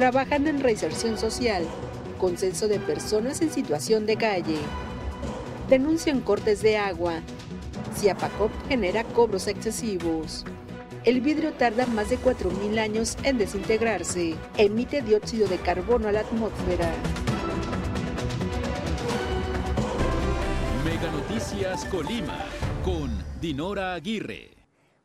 trabajan en reinserción social, consenso de personas en situación de calle. Denuncian cortes de agua. Ciapacop genera cobros excesivos. El vidrio tarda más de 4.000 años en desintegrarse. Emite dióxido de carbono a la atmósfera. Mega Noticias Colima con Dinora Aguirre.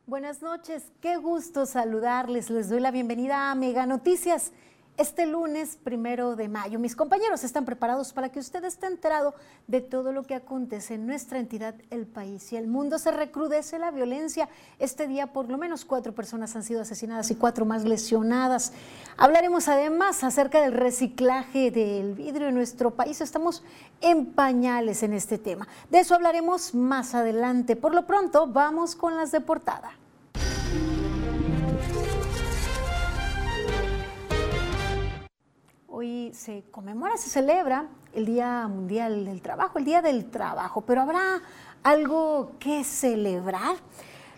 Buenas noches, qué gusto saludarles. Les doy la bienvenida a Mega Noticias este lunes primero de mayo. Mis compañeros están preparados para que usted esté enterado de todo lo que acontece en nuestra entidad, el país y el mundo. Se recrudece la violencia. Este día por lo menos cuatro personas han sido asesinadas y cuatro más lesionadas. Hablaremos además acerca del reciclaje del vidrio en nuestro país. Estamos en pañales en este tema. De eso hablaremos más adelante. Por lo pronto, vamos con las de portada. Hoy se conmemora, se celebra el Día Mundial del Trabajo, el Día del Trabajo, pero ¿habrá algo que celebrar?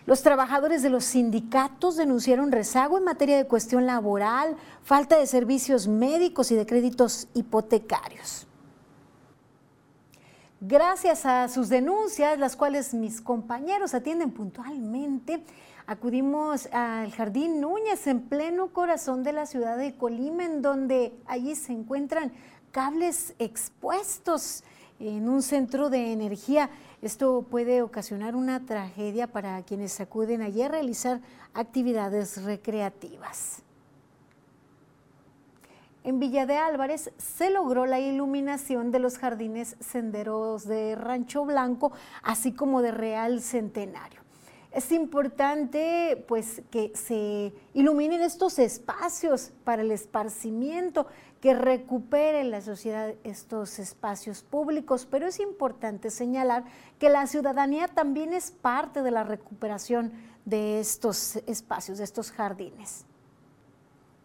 Los trabajadores de los sindicatos denunciaron rezago en materia de cuestión laboral, falta de servicios médicos y de créditos hipotecarios. Gracias a sus denuncias, las cuales mis compañeros atienden puntualmente, Acudimos al Jardín Núñez en pleno corazón de la ciudad de Colima, en donde allí se encuentran cables expuestos en un centro de energía. Esto puede ocasionar una tragedia para quienes acuden allí a realizar actividades recreativas. En Villa de Álvarez se logró la iluminación de los jardines senderos de Rancho Blanco, así como de Real Centenario es importante pues que se iluminen estos espacios para el esparcimiento, que recupere la sociedad estos espacios públicos, pero es importante señalar que la ciudadanía también es parte de la recuperación de estos espacios, de estos jardines.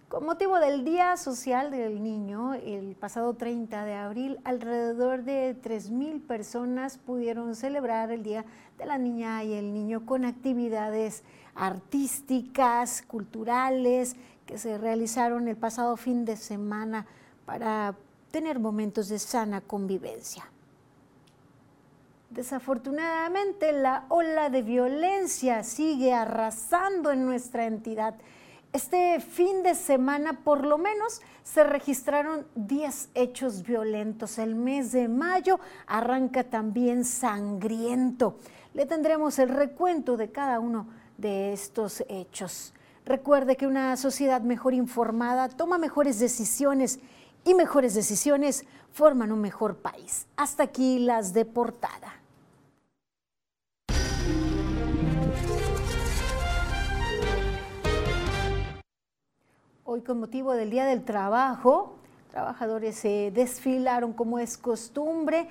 Con motivo del Día Social del Niño, el pasado 30 de abril, alrededor de 3.000 personas pudieron celebrar el Día de la Niña y el Niño con actividades artísticas, culturales, que se realizaron el pasado fin de semana para tener momentos de sana convivencia. Desafortunadamente, la ola de violencia sigue arrasando en nuestra entidad este fin de semana por lo menos se registraron 10 hechos violentos. El mes de mayo arranca también sangriento. Le tendremos el recuento de cada uno de estos hechos. Recuerde que una sociedad mejor informada toma mejores decisiones y mejores decisiones forman un mejor país. Hasta aquí las de portada. Hoy con motivo del Día del Trabajo, trabajadores se desfilaron como es costumbre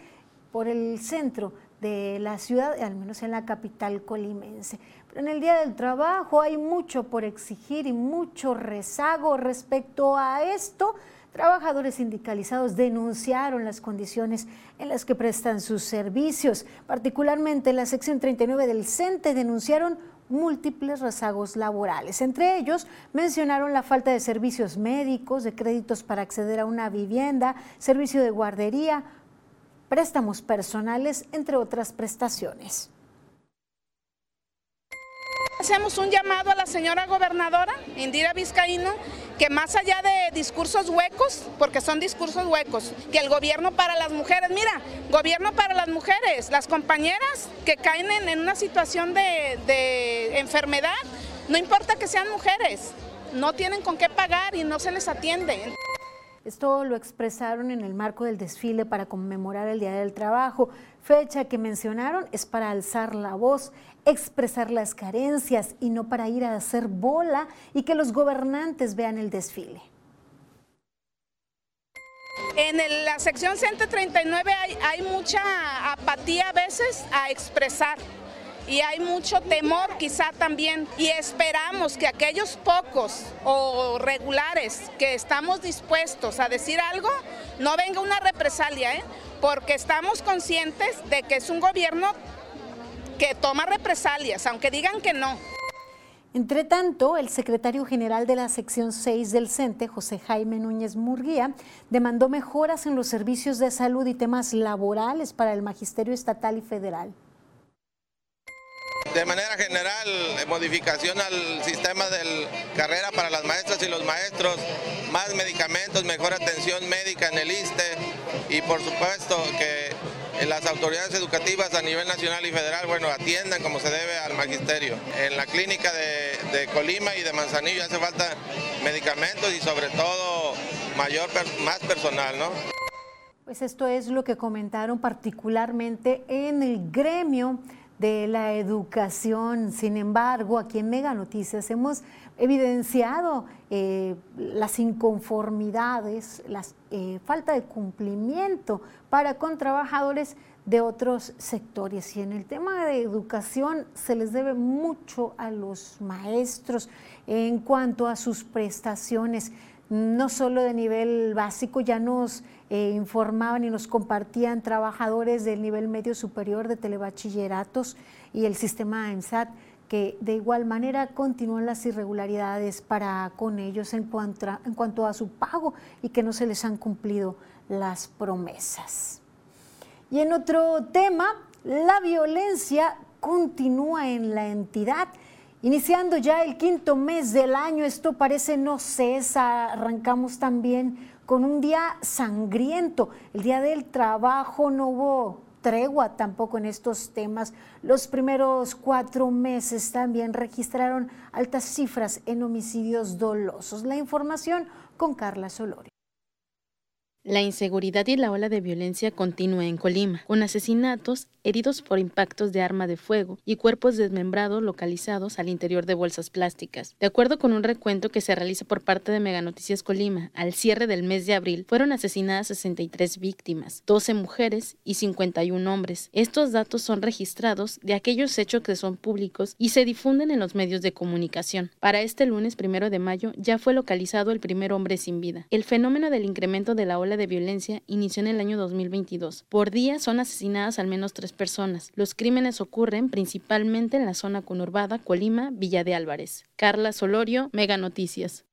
por el centro de la ciudad, al menos en la capital colimense. Pero en el Día del Trabajo hay mucho por exigir y mucho rezago respecto a esto. Trabajadores sindicalizados denunciaron las condiciones en las que prestan sus servicios. Particularmente en la sección 39 del CENTE denunciaron múltiples rezagos laborales. Entre ellos mencionaron la falta de servicios médicos, de créditos para acceder a una vivienda, servicio de guardería, préstamos personales, entre otras prestaciones. Hacemos un llamado a la señora gobernadora, Indira Vizcaíno, que más allá de discursos huecos, porque son discursos huecos, que el gobierno para las mujeres, mira, gobierno para las mujeres, las compañeras que caen en, una situación de, de enfermedad, no importa que sean mujeres, no tienen con qué pagar y no se les atiende. Esto lo expresaron en el marco del desfile para conmemorar el Día del Trabajo, fecha que mencionaron es para alzar la voz, expresar las carencias y no para ir a hacer bola y que los gobernantes vean el desfile. En la sección 139 hay, mucha apatía a veces a expresar y hay mucho temor quizá también y esperamos que aquellos pocos o regulares que estamos dispuestos a decir algo, no venga una represalia, ¿eh? Porque estamos conscientes de que es un gobierno que toma represalias, aunque digan que no. Entre tanto, el secretario general de la sección 6 del CENTE, José Jaime Núñez Murguía, demandó mejoras en los servicios de salud y temas laborales para el magisterio estatal y federal. De manera general, modificación al sistema de carrera para las maestras y los maestros, más medicamentos, mejor atención médica en el ISTE y por supuesto que las autoridades educativas a nivel nacional y federal, bueno, atiendan como se debe al magisterio. En la clínica de, Colima y de Manzanillo hace falta medicamentos y sobre todo mayor, más personal, ¿no? Pues esto es lo que comentaron particularmente en el gremio de la educación. Sin embargo, aquí en Mega Noticias hemos evidenciado eh, las inconformidades, la eh, falta de cumplimiento para con trabajadores de otros sectores. Y en el tema de educación se les debe mucho a los maestros en cuanto a sus prestaciones, no solo de nivel básico, ya nos eh, informaban y nos compartían trabajadores del nivel medio superior de telebachilleratos y el sistema ENSAT que de igual manera continúan las irregularidades para con ellos en cuanto, a, en cuanto a su pago y que no se les han cumplido las promesas. Y en otro tema, la violencia continúa en la entidad. Iniciando ya el quinto mes del año, esto parece no cesa. Arrancamos también con un día sangriento. El día del trabajo no hubo tregua tampoco en estos temas. Los primeros cuatro meses también registraron altas cifras en homicidios dolosos. La información con Carla Solorio. La inseguridad y la ola de violencia continúa en Colima, con asesinatos, heridos por impactos de arma de fuego y cuerpos desmembrados localizados al interior de bolsas plásticas. De acuerdo con un recuento que se realiza por parte de Mega Noticias Colima, al cierre del mes de abril fueron asesinadas 63 víctimas, 12 mujeres y 51 hombres. Estos datos son registrados de aquellos hechos que son públicos y se difunden en los medios de comunicación. Para este lunes primero de mayo ya fue localizado el primer hombre sin vida. El fenómeno del incremento de la ola de violencia inició en el año 2022. Por día son asesinadas al menos tres personas. Los crímenes ocurren principalmente en la zona conurbada Colima, Villa de Álvarez. Carla Solorio, Mega Noticias.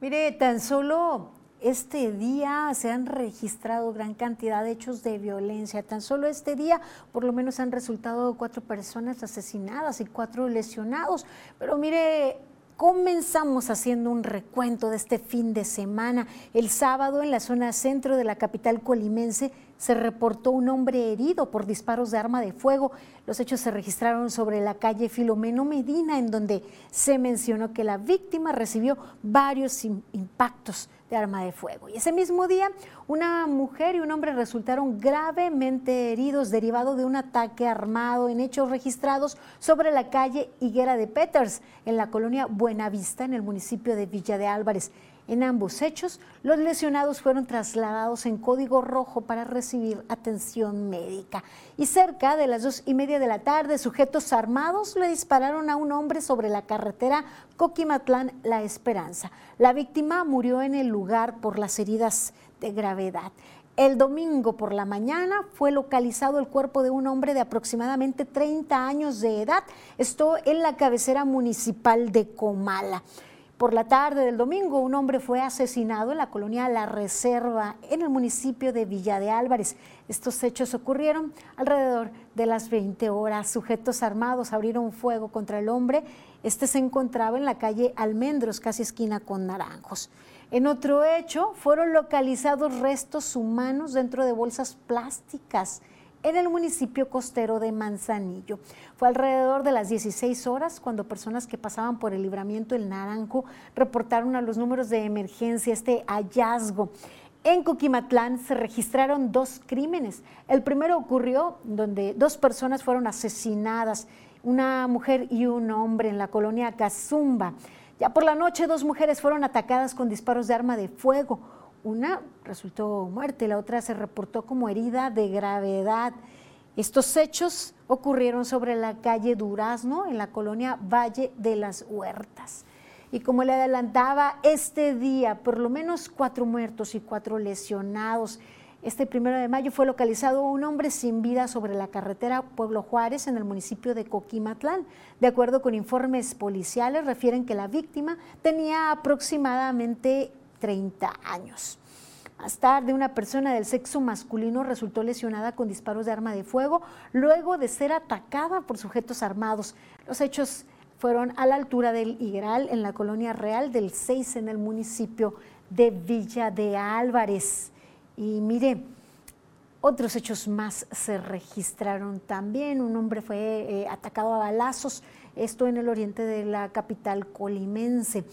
Mire, tan solo este día se han registrado gran cantidad de hechos de violencia. Tan solo este día, por lo menos han resultado cuatro personas asesinadas y cuatro lesionados. Pero mire, Comenzamos haciendo un recuento de este fin de semana. El sábado en la zona centro de la capital colimense se reportó un hombre herido por disparos de arma de fuego. Los hechos se registraron sobre la calle Filomeno Medina, en donde se mencionó que la víctima recibió varios impactos arma de fuego. Y ese mismo día, una mujer y un hombre resultaron gravemente heridos derivado de un ataque armado en hechos registrados sobre la calle Higuera de Peters, en la colonia Buenavista, en el municipio de Villa de Álvarez. En ambos hechos, los lesionados fueron trasladados en código rojo para recibir atención médica. Y cerca de las dos y media de la tarde, sujetos armados le dispararon a un hombre sobre la carretera Coquimatlán La Esperanza. La víctima murió en el lugar por las heridas de gravedad. El domingo por la mañana fue localizado el cuerpo de un hombre de aproximadamente 30 años de edad, esto en la cabecera municipal de Comala. Por la tarde del domingo, un hombre fue asesinado en la colonia La Reserva, en el municipio de Villa de Álvarez. Estos hechos ocurrieron alrededor de las 20 horas. Sujetos armados abrieron fuego contra el hombre. Este se encontraba en la calle Almendros, casi esquina con Naranjos. En otro hecho, fueron localizados restos humanos dentro de bolsas plásticas en el municipio costero de Manzanillo. Fue alrededor de las 16 horas cuando personas que pasaban por el libramiento El Naranjo reportaron a los números de emergencia este hallazgo. En Coquimatlán se registraron dos crímenes. El primero ocurrió donde dos personas fueron asesinadas, una mujer y un hombre en la colonia Cazumba. Ya por la noche dos mujeres fueron atacadas con disparos de arma de fuego. Una resultó muerte, la otra se reportó como herida de gravedad. Estos hechos ocurrieron sobre la calle Durazno, en la colonia Valle de las Huertas. Y como le adelantaba, este día por lo menos cuatro muertos y cuatro lesionados Este primero de mayo fue localizado un hombre sin vida sobre la carretera Pueblo Juárez en el municipio de Coquimatlán. De acuerdo con informes policiales, refieren que la víctima tenía aproximadamente 30 años. Más tarde, una persona del sexo masculino resultó lesionada con disparos de arma de fuego luego de ser atacada por sujetos armados. Los hechos fueron a la altura del Igral, en la colonia real del 6, en el municipio de Villa de Álvarez. Y mire, otros hechos más se registraron también. Un hombre fue eh, atacado a balazos, esto en el oriente de la capital colimense.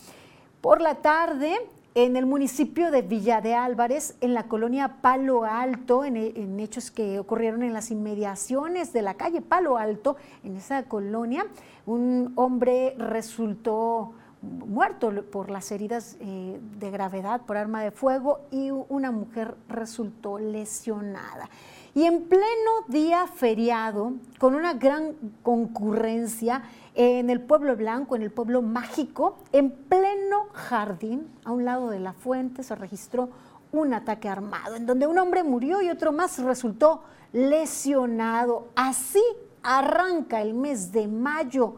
Por la tarde, en el municipio de Villa de Álvarez, en la colonia Palo Alto, en, en, hechos que ocurrieron en las inmediaciones de la calle Palo Alto, en esa colonia, un hombre resultó muerto por las heridas eh, de gravedad por arma de fuego y una mujer resultó lesionada. Y en pleno día feriado, con una gran concurrencia en el pueblo blanco, en el pueblo mágico, en pleno jardín, a un lado de la fuente, se registró un ataque armado, en donde un hombre murió y otro más resultó lesionado. Así arranca el mes de mayo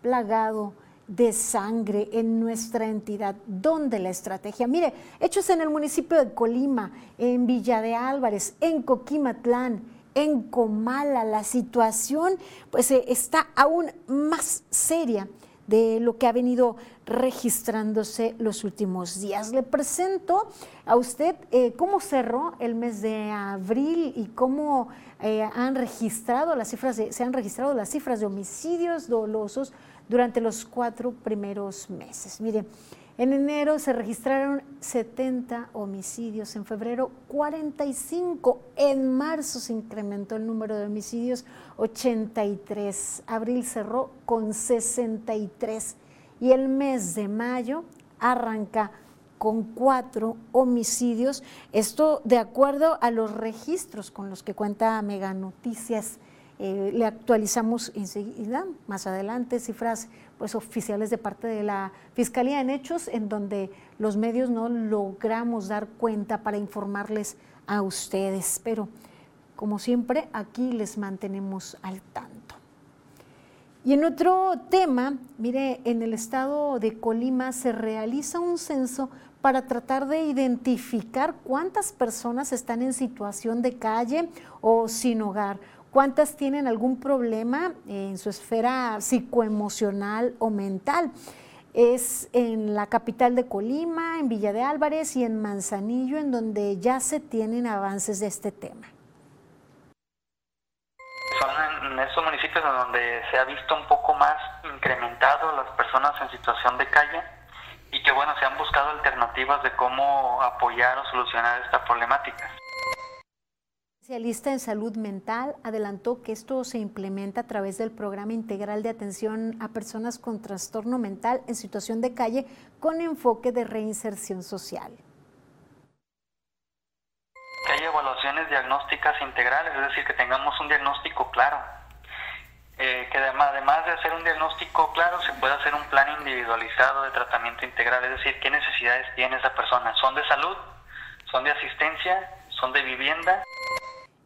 plagado de sangre en nuestra entidad. ¿Dónde la estrategia? Mire, hechos en el municipio de Colima, en Villa de Álvarez, en Coquimatlán, en Comala, la situación pues eh, está aún más seria de lo que ha venido registrándose los últimos días. Le presento a usted eh, cómo cerró el mes de abril y cómo eh, han registrado las cifras se han registrado las cifras de homicidios dolosos durante los cuatro primeros meses. Mire, en enero se registraron 70 homicidios, en febrero 45, en marzo se incrementó el número de homicidios 83, abril cerró con 63 y el mes de mayo arranca con cuatro homicidios, esto de acuerdo a los registros con los que cuenta Mega Noticias. Eh, le actualizamos enseguida, más adelante, cifras pues, oficiales de parte de la Fiscalía en hechos en donde los medios no logramos dar cuenta para informarles a ustedes. Pero, como siempre, aquí les mantenemos al tanto. Y en otro tema, mire, en el estado de Colima se realiza un censo para tratar de identificar cuántas personas están en situación de calle o sin hogar cuántas tienen algún problema en su esfera psicoemocional o mental. Es en la capital de Colima, en Villa de Álvarez y en Manzanillo, en donde ya se tienen avances de este tema. Son en esos municipios en donde se ha visto un poco más incrementado las personas en situación de calle y que bueno, se han buscado alternativas de cómo apoyar o solucionar esta problemática especialista en salud mental adelantó que esto se implementa a través del programa integral de atención a personas con trastorno mental en situación de calle con enfoque de reinserción social. Que hay evaluaciones diagnósticas integrales, es decir, que tengamos un diagnóstico claro. Eh, que además, además de hacer un diagnóstico claro, se puede hacer un plan individualizado de tratamiento integral, es decir, qué necesidades tiene esa persona. ¿Son de salud? ¿Son de asistencia? ¿Son de vivienda?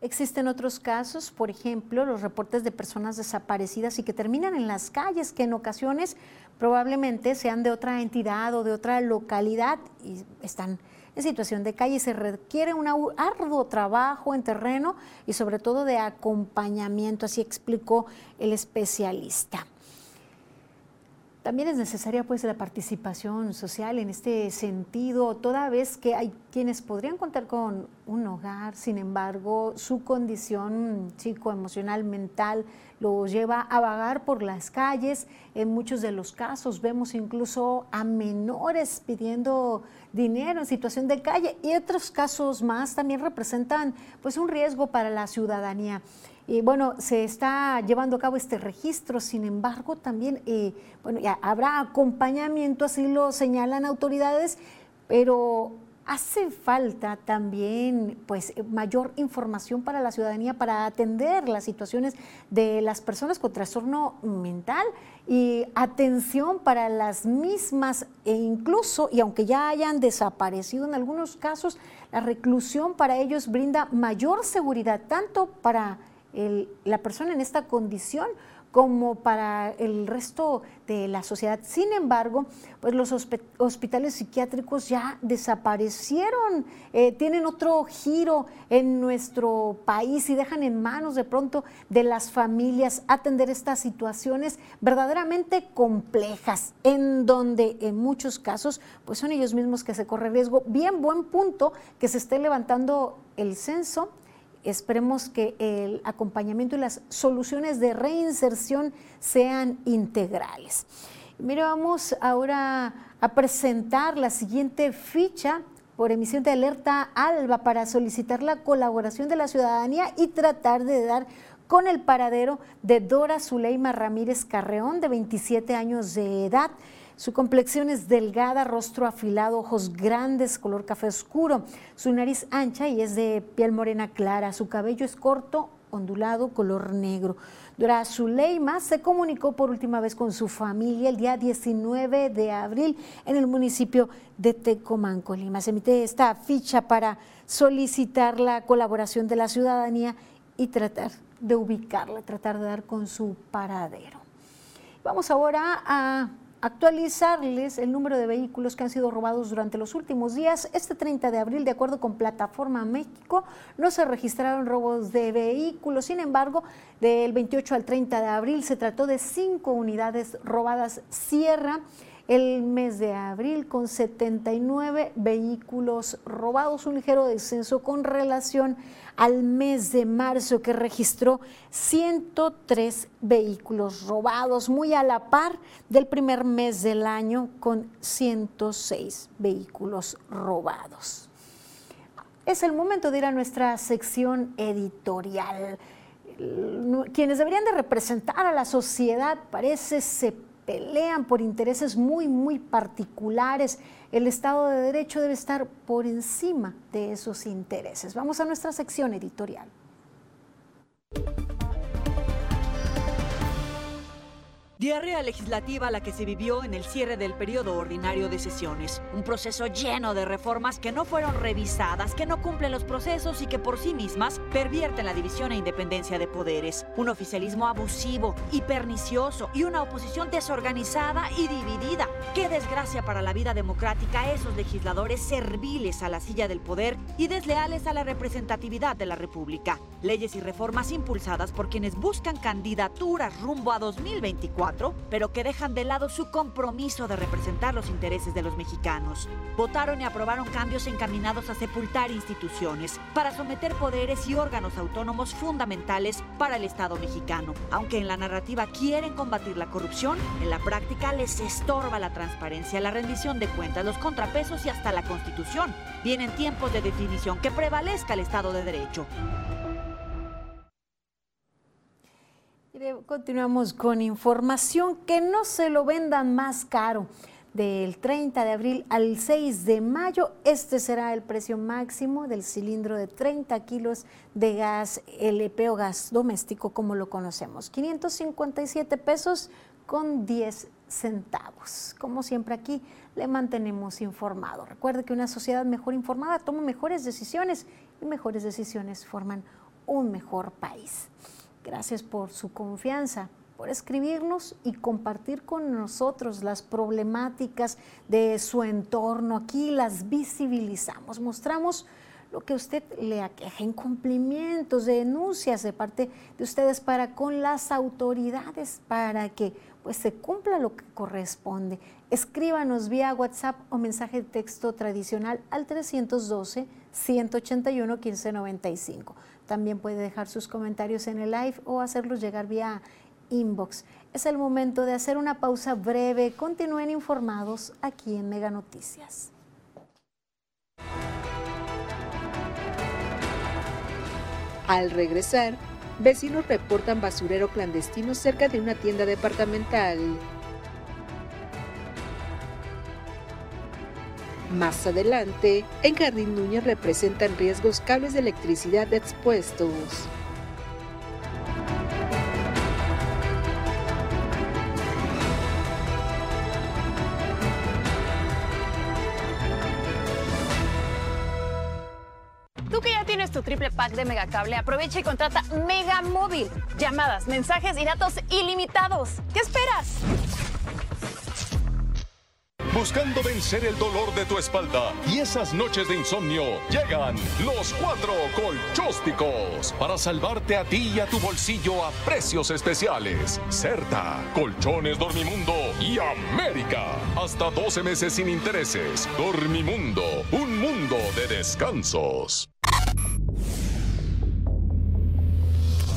Existen otros casos, por ejemplo, los reportes de personas desaparecidas y que terminan en las calles, que en ocasiones probablemente sean de otra entidad o de otra localidad y están en situación de calle. Se requiere un arduo trabajo en terreno y sobre todo de acompañamiento, así explicó el especialista. También es necesaria pues la participación social en este sentido, toda vez que hay quienes podrían contar con un hogar, sin embargo, su condición psicoemocional mental lo lleva a vagar por las calles. En muchos de los casos vemos incluso a menores pidiendo dinero en situación de calle y otros casos más también representan pues un riesgo para la ciudadanía. Y bueno, se está llevando a cabo este registro, sin embargo, también eh, bueno, habrá acompañamiento, así lo señalan autoridades, pero hace falta también pues mayor información para la ciudadanía para atender las situaciones de las personas con trastorno mental y atención para las mismas e incluso y aunque ya hayan desaparecido en algunos casos la reclusión para ellos brinda mayor seguridad tanto para la persona en esta condición como para el resto de la sociedad. Sin embargo, pues los hospitales psiquiátricos ya desaparecieron, eh, tienen otro giro en nuestro país y dejan en manos de pronto de las familias atender estas situaciones verdaderamente complejas, en donde en muchos casos pues son ellos mismos que se corre riesgo. Bien buen punto que se esté levantando el censo Esperemos que el acompañamiento y las soluciones de reinserción sean integrales. Mire, vamos ahora a presentar la siguiente ficha por emisión de alerta ALBA para solicitar la colaboración de la ciudadanía y tratar de dar con el paradero de Dora Zuleima Ramírez Carreón, de 27 años de edad. Su complexión es delgada, rostro afilado, ojos grandes, color café oscuro. Su nariz ancha y es de piel morena clara. Su cabello es corto, ondulado, color negro. Dora Zuleima se comunicó por última vez con su familia el día 19 de abril en el municipio de Tecomán, Colima. Se emite esta ficha para solicitar la colaboración de la ciudadanía y tratar de ubicarla, tratar de dar con su paradero. Vamos ahora a actualizarles el número de vehículos que han sido robados durante los últimos días. Este 30 de abril, de acuerdo con Plataforma México, no se registraron robos de vehículos. Sin embargo, del 28 al 30 de abril se trató de cinco unidades robadas. Sierra el mes de abril con 79 vehículos robados, un ligero descenso con relación al mes de marzo que registró 103 vehículos robados, muy a la par del primer mes del año con 106 vehículos robados. Es el momento de ir a nuestra sección editorial. Quienes deberían de representar a la sociedad parece se pelean por intereses muy, muy particulares. El Estado de Derecho debe estar por encima de esos intereses. Vamos a nuestra sección editorial. Diarrea legislativa la que se vivió en el cierre del periodo ordinario de sesiones. Un proceso lleno de reformas que no fueron revisadas, que no cumplen los procesos y que por sí mismas pervierten la división e independencia de poderes. Un oficialismo abusivo y pernicioso y una oposición desorganizada y dividida. Qué desgracia para la vida democrática esos legisladores serviles a la silla del poder y desleales a la representatividad de la República. Leyes y reformas impulsadas por quienes buscan candidaturas rumbo a 2024 pero que dejan de lado su compromiso de representar los intereses de los mexicanos. Votaron y aprobaron cambios encaminados a sepultar instituciones, para someter poderes y órganos autónomos fundamentales para el Estado mexicano. Aunque en la narrativa quieren combatir la corrupción, en la práctica les estorba la transparencia, la rendición de cuentas, los contrapesos y hasta la Constitución. Vienen tiempos de definición, que prevalezca el Estado de Derecho. Continuamos con información que no se lo vendan más caro. Del 30 de abril al 6 de mayo, este será el precio máximo del cilindro de 30 kilos de gas LP o gas doméstico como lo conocemos. 557 pesos con 10 centavos. Como siempre aquí le mantenemos informado. Recuerde que una sociedad mejor informada toma mejores decisiones y mejores decisiones forman un mejor país. Gracias por su confianza, por escribirnos y compartir con nosotros las problemáticas de su entorno. Aquí las visibilizamos, mostramos lo que usted le aqueja, incumplimientos, denuncias de parte de ustedes para con las autoridades, para que pues se cumpla lo que corresponde. Escríbanos vía WhatsApp o mensaje de texto tradicional al 312 181 1595. También puede dejar sus comentarios en el live o hacerlos llegar vía inbox. Es el momento de hacer una pausa breve. Continúen informados aquí en Mega Noticias. Al regresar, vecinos reportan basurero clandestino cerca de una tienda departamental. Más adelante, en Jardín Núñez representan riesgos cables de electricidad expuestos. Tú que ya tienes tu triple pack de Megacable, aprovecha y contrata Mega Móvil. Llamadas, mensajes y datos ilimitados. ¿Qué esperas? Buscando vencer el dolor de tu espalda y esas noches de insomnio, llegan los cuatro colchósticos para salvarte a ti y a tu bolsillo a precios especiales. Certa, Colchones Dormimundo y América. Hasta 12 meses sin intereses. Dormimundo, un mundo de descansos.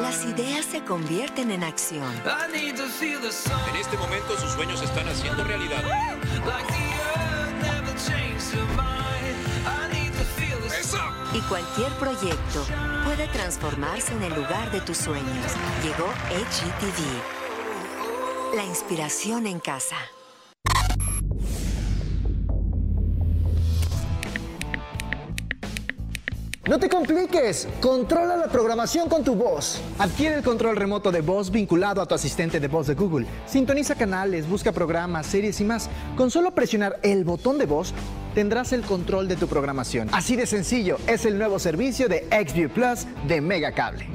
Las ideas se convierten en acción. En este momento sus sueños se están haciendo realidad. Y cualquier proyecto puede transformarse en el lugar de tus sueños. Llegó HGTV. La inspiración en casa. No te compliques, controla la programación con tu voz. Adquiere el control remoto de voz vinculado a tu asistente de voz de Google. Sintoniza canales, busca programas, series y más. Con solo presionar el botón de voz, tendrás el control de tu programación. Así de sencillo, es el nuevo servicio de XView Plus de Megacable.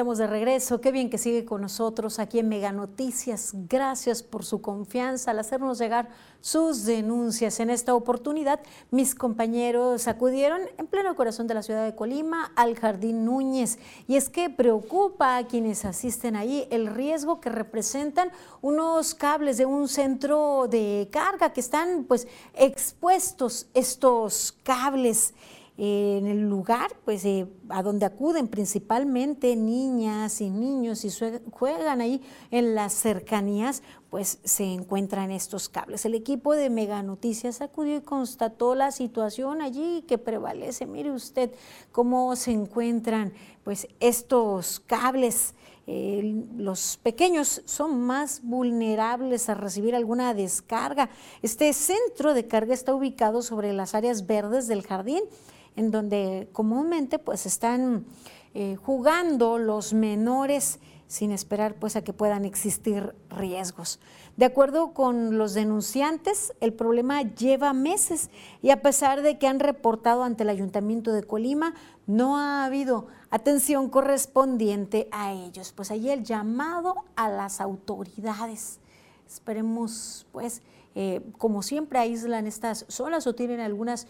Estamos de regreso. Qué bien que sigue con nosotros aquí en Mega Noticias. Gracias por su confianza al hacernos llegar sus denuncias. En esta oportunidad, mis compañeros acudieron en pleno corazón de la ciudad de Colima al Jardín Núñez. Y es que preocupa a quienes asisten ahí el riesgo que representan unos cables de un centro de carga que están pues expuestos estos cables en el lugar pues eh, a donde acuden principalmente niñas y niños y juegan ahí en las cercanías pues se encuentran estos cables. El equipo de Mega Noticias acudió y constató la situación allí que prevalece. Mire usted cómo se encuentran pues estos cables. Los pequeños son más vulnerables a recibir alguna descarga. Este centro de carga está ubicado sobre las áreas verdes del jardín en donde comúnmente pues están eh, jugando los menores sin esperar pues a que puedan existir riesgos. De acuerdo con los denunciantes, el problema lleva meses y a pesar de que han reportado ante el Ayuntamiento de Colima, no ha habido atención correspondiente a ellos. Pues ahí el llamado a las autoridades. Esperemos pues eh, como siempre aíslan estas zonas o tienen algunas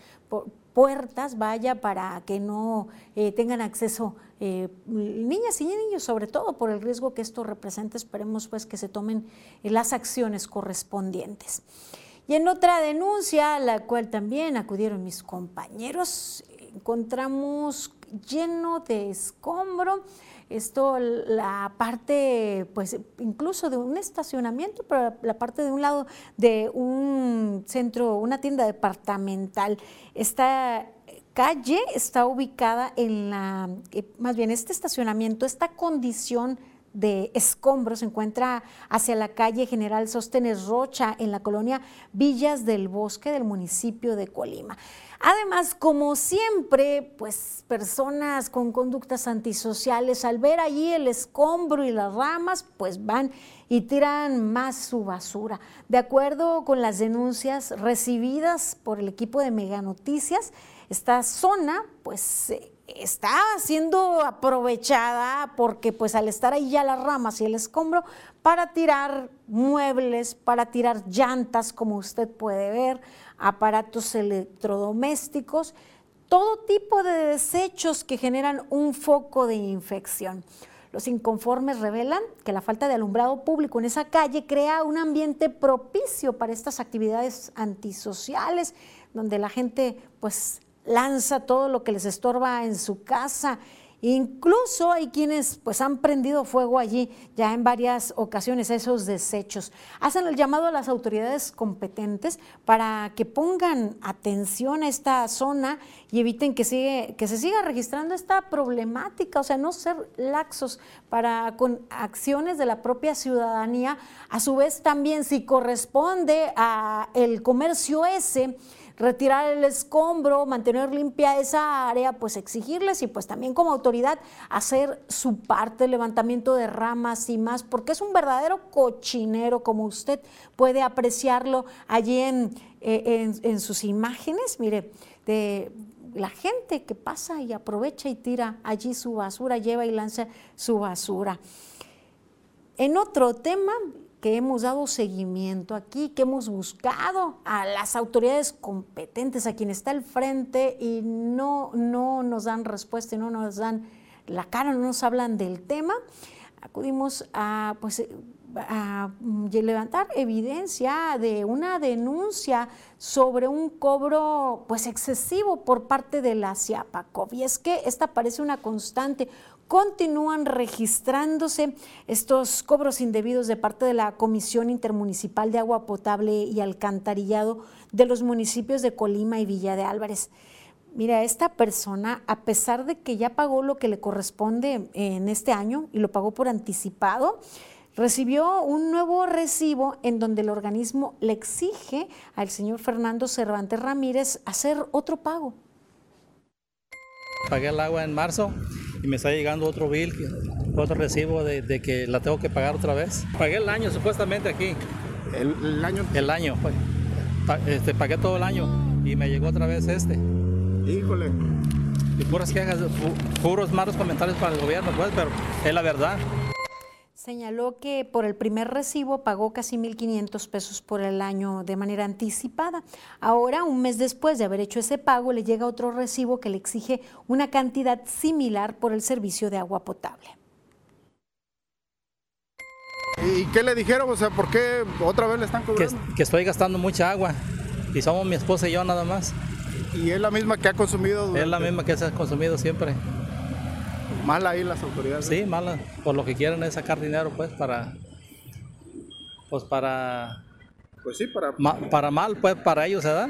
puertas, vaya, para que no eh, tengan acceso eh, niñas y niños, sobre todo por el riesgo que esto representa. Esperemos pues que se tomen las acciones correspondientes. Y en otra denuncia, a la cual también acudieron mis compañeros, encontramos lleno de escombro esto, la parte, pues incluso de un estacionamiento, pero la parte de un lado de un centro, una tienda departamental. Esta calle está ubicada en la, eh, más bien este estacionamiento, esta condición de escombros se encuentra hacia la calle General Sóstenes Rocha en la colonia Villas del Bosque del municipio de Colima. Además, como siempre, pues personas con conductas antisociales, al ver allí el escombro y las ramas, pues van y tiran más su basura. De acuerdo con las denuncias recibidas por el equipo de Mega Noticias, esta zona, pues está siendo aprovechada porque pues al estar ahí ya las ramas y el escombro para tirar muebles, para tirar llantas, como usted puede ver, aparatos electrodomésticos, todo tipo de desechos que generan un foco de infección. Los inconformes revelan que la falta de alumbrado público en esa calle crea un ambiente propicio para estas actividades antisociales, donde la gente pues lanza todo lo que les estorba en su casa. Incluso hay quienes pues han prendido fuego allí ya en varias ocasiones esos desechos. Hacen el llamado a las autoridades competentes para que pongan atención a esta zona y eviten que, sigue, que se siga registrando esta problemática, o sea, no ser laxos para con acciones de la propia ciudadanía. A su vez también si corresponde a el comercio ese retirar el escombro, mantener limpia esa área, pues exigirles y pues también como autoridad hacer su parte, levantamiento de ramas y más, porque es un verdadero cochinero, como usted puede apreciarlo allí en, eh, en, sus imágenes, mire, de la gente que pasa y aprovecha y tira allí su basura, lleva y lanza su basura. En otro tema, que hemos dado seguimiento aquí, que hemos buscado a las autoridades competentes, a quien está al frente y no, no nos dan respuesta y no nos dan la cara, no nos hablan del tema. Acudimos a, pues, a levantar evidencia de una denuncia sobre un cobro pues excesivo por parte de la CIAPACOV. Y es que esta parece una constante continúan registrándose estos cobros indebidos de parte de la Comisión Intermunicipal de Agua Potable y Alcantarillado de los municipios de Colima y Villa de Álvarez. Mira, esta persona, a pesar de que ya pagó lo que le corresponde en este año y lo pagó por anticipado, recibió un nuevo recibo en donde el organismo le exige al señor Fernando Cervantes Ramírez hacer otro pago. Pagué el agua en marzo y me está llegando otro bill, otro recibo de, que la tengo que pagar otra vez. Pagué el año supuestamente aquí. ¿El, año? El año. Pues. Este, pagué todo el año y me llegó otra vez este. Híjole. Y puras quejas, puros malos comentarios para el gobierno, pues, pero es la verdad. Señaló que por el primer recibo pagó casi 1.500 pesos por el año de manera anticipada. Ahora, un mes después de haber hecho ese pago, le llega otro recibo que le exige una cantidad similar por el servicio de agua potable. ¿Y qué le dijeron? O sea, ¿por qué otra vez le están cobrando? Que, que estoy gastando mucha agua y somos mi esposa y yo nada más. ¿Y es la misma que ha consumido? Es la misma que se ha consumido siempre. Mal ahí las autoridades. Sí, mal, por lo que quieren es sacar dinero, pues, para. Pues para. Pues sí, para. para mal, pues, para ellos, ¿verdad?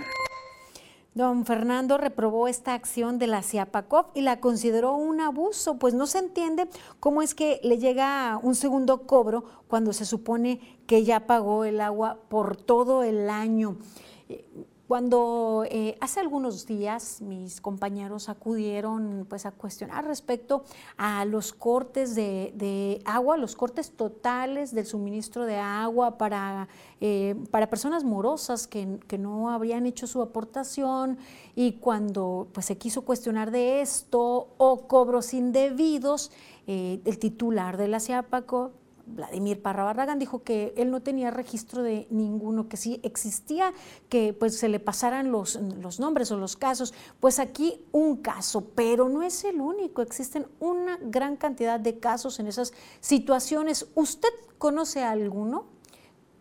Don Fernando reprobó esta acción de la CIAPACOP y la consideró un abuso, pues no se entiende cómo es que le llega un segundo cobro cuando se supone que ya pagó el agua por todo el año. Cuando eh, hace algunos días mis compañeros acudieron pues, a cuestionar respecto a los cortes de, agua, los cortes totales del suministro de agua para, eh, para personas morosas que, no habrían hecho su aportación y cuando pues, se quiso cuestionar de esto o cobros indebidos, eh, el titular de la CIAPACO Vladimir Parra Barragán dijo que él no tenía registro de ninguno, que sí existía que pues se le pasaran los, los nombres o los casos. Pues aquí un caso, pero no es el único, existen una gran cantidad de casos en esas situaciones. ¿Usted conoce alguno?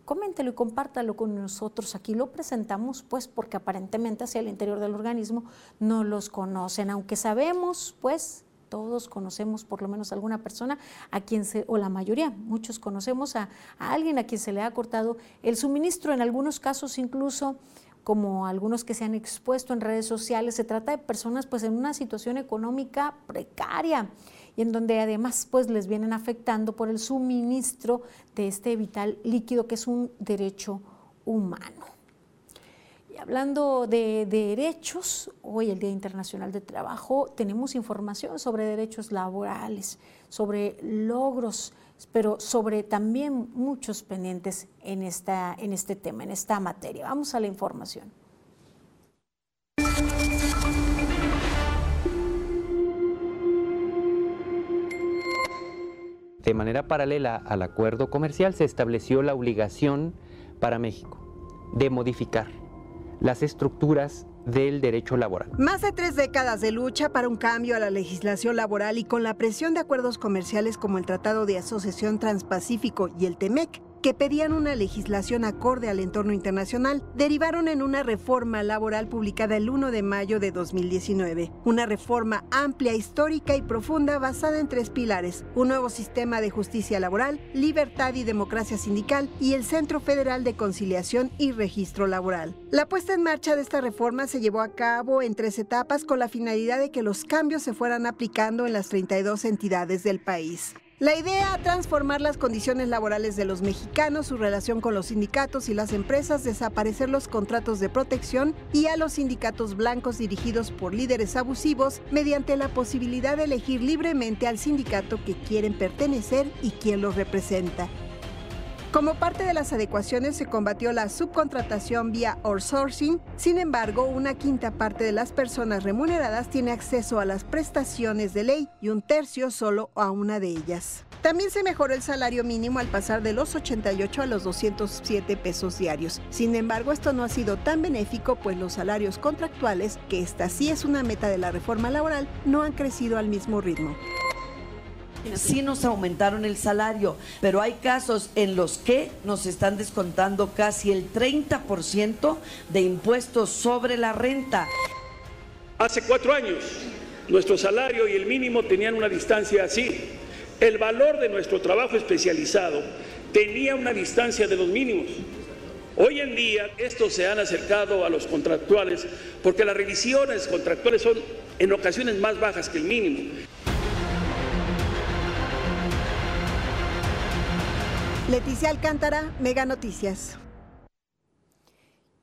coméntelo y compártalo con nosotros. Aquí lo presentamos, pues, porque aparentemente hacia el interior del organismo no los conocen, aunque sabemos, pues, todos conocemos por lo menos alguna persona a quien se, o la mayoría, muchos conocemos a, alguien a quien se le ha cortado el suministro, en algunos casos incluso como algunos que se han expuesto en redes sociales, se trata de personas pues en una situación económica precaria. y en donde además pues les vienen afectando por el suministro de este vital líquido que es un derecho humano. Hablando de derechos, hoy el Día Internacional de Trabajo, tenemos información sobre derechos laborales, sobre logros, pero sobre también muchos pendientes en, esta, en este tema, en esta materia. Vamos a la información. De manera paralela al acuerdo comercial se estableció la obligación para México de modificar las estructuras del derecho laboral. Más de tres décadas de lucha para un cambio a la legislación laboral y con la presión de acuerdos comerciales como el Tratado de Asociación Transpacífico y el TEMEC, que pedían una legislación acorde al entorno internacional, derivaron en una reforma laboral publicada el 1 de mayo de 2019. Una reforma amplia, histórica y profunda basada en tres pilares, un nuevo sistema de justicia laboral, libertad y democracia sindical y el Centro Federal de Conciliación y Registro Laboral. La puesta en marcha de esta reforma se llevó a cabo en tres etapas con la finalidad de que los cambios se fueran aplicando en las 32 entidades del país. La idea, transformar las condiciones laborales de los mexicanos, su relación con los sindicatos y las empresas, desaparecer los contratos de protección y a los sindicatos blancos dirigidos por líderes abusivos mediante la posibilidad de elegir libremente al sindicato que quieren pertenecer y quien los representa. Como parte de las adecuaciones se combatió la subcontratación vía outsourcing, sin embargo, una quinta parte de las personas remuneradas tiene acceso a las prestaciones de ley y un tercio solo a una de ellas. También se mejoró el salario mínimo al pasar de los 88 a los 207 pesos diarios. Sin embargo, esto no ha sido tan benéfico, pues los salarios contractuales, que esta sí es una meta de la reforma laboral, no han crecido al mismo ritmo. Sí nos aumentaron el salario, pero hay casos en los que nos están descontando casi el 30% de impuestos sobre la renta. Hace cuatro años, nuestro salario y el mínimo tenían una distancia así. El valor de nuestro trabajo especializado tenía una distancia de los mínimos. Hoy en día estos se han acercado a los contractuales porque las revisiones contractuales son en ocasiones más bajas que el mínimo. Leticia Alcántara, Mega Noticias.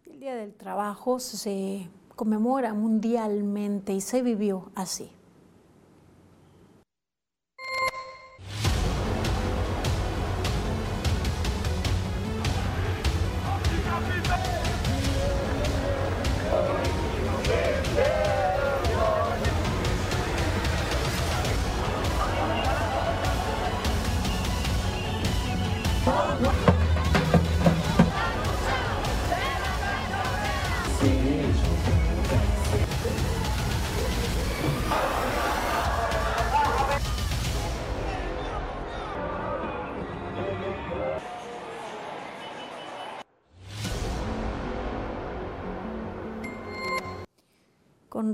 El Día del Trabajo se conmemora mundialmente y se vivió así.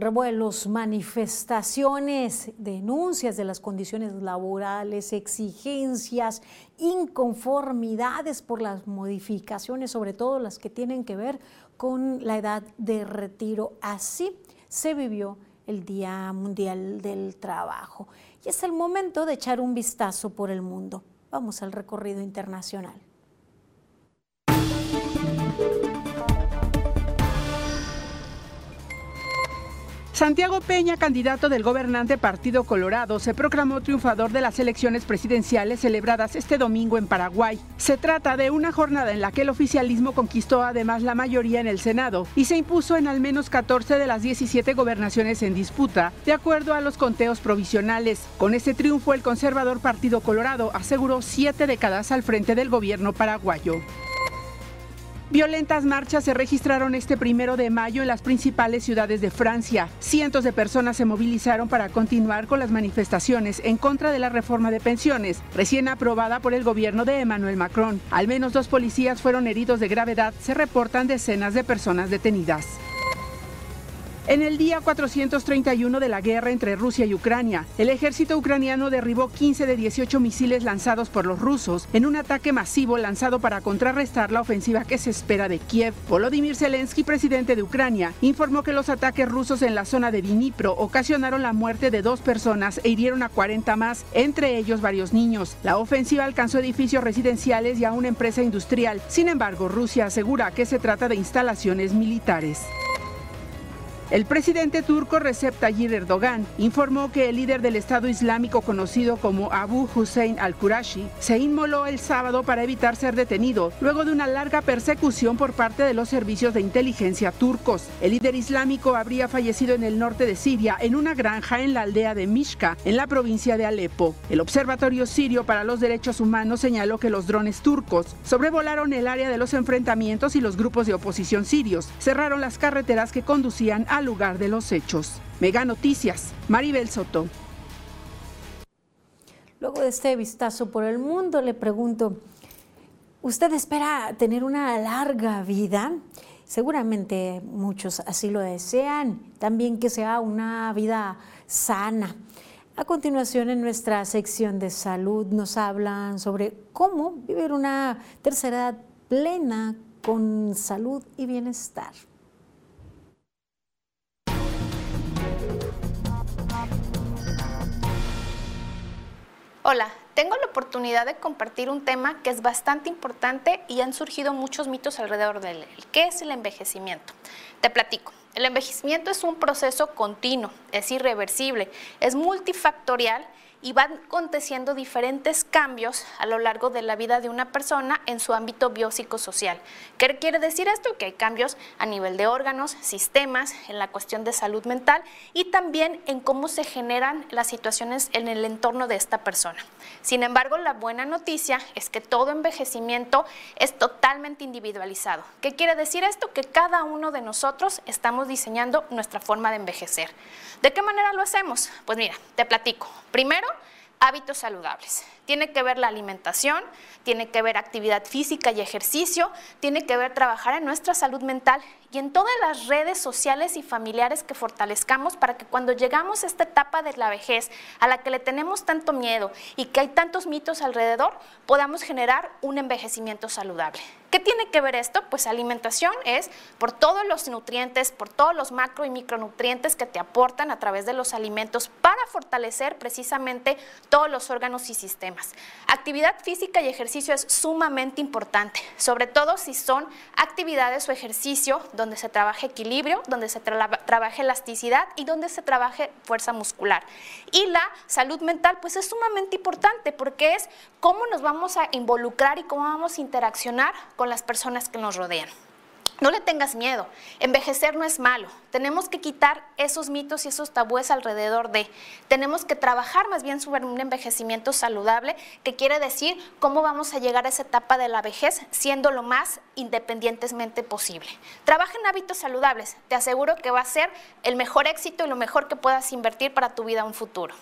Revuelos, manifestaciones, denuncias de las condiciones laborales, exigencias, inconformidades por las modificaciones, sobre todo las que tienen que ver con la edad de retiro. Así se vivió el Día Mundial del Trabajo. Y es el momento de echar un vistazo por el mundo. Vamos al recorrido internacional. Santiago Peña, candidato del gobernante Partido Colorado, se proclamó triunfador de las elecciones presidenciales celebradas este domingo en Paraguay. Se trata de una jornada en la que el oficialismo conquistó además la mayoría en el Senado y se impuso en al menos 14 de las 17 gobernaciones en disputa, de acuerdo a los conteos provisionales. Con este triunfo, el conservador Partido Colorado aseguró siete décadas al frente del gobierno paraguayo. Violentas marchas se registraron este primero de mayo en las principales ciudades de Francia. Cientos de personas se movilizaron para continuar con las manifestaciones en contra de la reforma de pensiones, recién aprobada por el gobierno de Emmanuel Macron. Al menos dos policías fueron heridos de gravedad, se reportan decenas de personas detenidas. En el día 431 de la guerra entre Rusia y Ucrania, el ejército ucraniano derribó 15 de 18 misiles lanzados por los rusos en un ataque masivo lanzado para contrarrestar la ofensiva que se espera de Kiev. Volodymyr Zelensky, presidente de Ucrania, informó que los ataques rusos en la zona de Dnipro ocasionaron la muerte de dos personas e hirieron a 40 más, entre ellos varios niños. La ofensiva alcanzó edificios residenciales y a una empresa industrial. Sin embargo, Rusia asegura que se trata de instalaciones militares. El presidente turco Recep Tayyip Erdogan informó que el líder del Estado Islámico conocido como Abu Hussein al-Qurashi se inmoló el sábado para evitar ser detenido luego de una larga persecución por parte de los servicios de inteligencia turcos. El líder islámico habría fallecido en el norte de Siria en una granja en la aldea de Mishka, en la provincia de Alepo. El Observatorio Sirio para los Derechos Humanos señaló que los drones turcos sobrevolaron el área de los enfrentamientos y los grupos de oposición sirios cerraron las carreteras que conducían a lugar de los hechos. Mega Noticias, Maribel Soto. Luego de este vistazo por el mundo, le pregunto, ¿usted espera tener una larga vida? Seguramente muchos así lo desean, también que sea una vida sana. A continuación, en nuestra sección de salud nos hablan sobre cómo vivir una tercera edad plena con salud y bienestar. Hola, tengo la oportunidad de compartir un tema que es bastante importante y han surgido muchos mitos alrededor de él. ¿Qué es el envejecimiento? Te platico. El envejecimiento es un proceso continuo, es irreversible, es multifactorial y van aconteciendo diferentes cambios a lo largo de la vida de una persona en su ámbito biopsicosocial. ¿Qué quiere decir esto? Que hay cambios a nivel de órganos, sistemas, en la cuestión de salud mental y también en cómo se generan las situaciones en el entorno de esta persona. Sin embargo, la buena noticia es que todo envejecimiento es totalmente individualizado. ¿Qué quiere decir esto? Que cada uno de nosotros estamos diseñando nuestra forma de envejecer. ¿De qué manera lo hacemos? Pues mira, te platico. Primero, hábitos saludables. Tiene que ver la alimentación, tiene que ver actividad física y ejercicio, tiene que ver trabajar en nuestra salud mental y en todas las redes sociales y familiares que fortalezcamos para que cuando llegamos a esta etapa de la vejez, a la que le tenemos tanto miedo y que hay tantos mitos alrededor, podamos generar un envejecimiento saludable. ¿Qué tiene que ver esto? Pues alimentación es por todos los nutrientes, por todos los macro y micronutrientes que te aportan a través de los alimentos para fortalecer precisamente todos los órganos y sistemas. Actividad física y ejercicio es sumamente importante, sobre todo si son actividades o ejercicio donde se trabaje equilibrio, donde se trabaje elasticidad y donde se trabaje fuerza muscular. Y la salud mental pues es sumamente importante porque es cómo nos vamos a involucrar y cómo vamos a interaccionar con las personas que nos rodean. No le tengas miedo, envejecer no es malo. Tenemos que quitar esos mitos y esos tabúes alrededor de. Tenemos que trabajar más bien sobre un envejecimiento saludable, que quiere decir cómo vamos a llegar a esa etapa de la vejez siendo lo más independientemente posible. Trabaja en hábitos saludables, te aseguro que va a ser el mejor éxito y lo mejor que puedas invertir para tu vida en un futuro.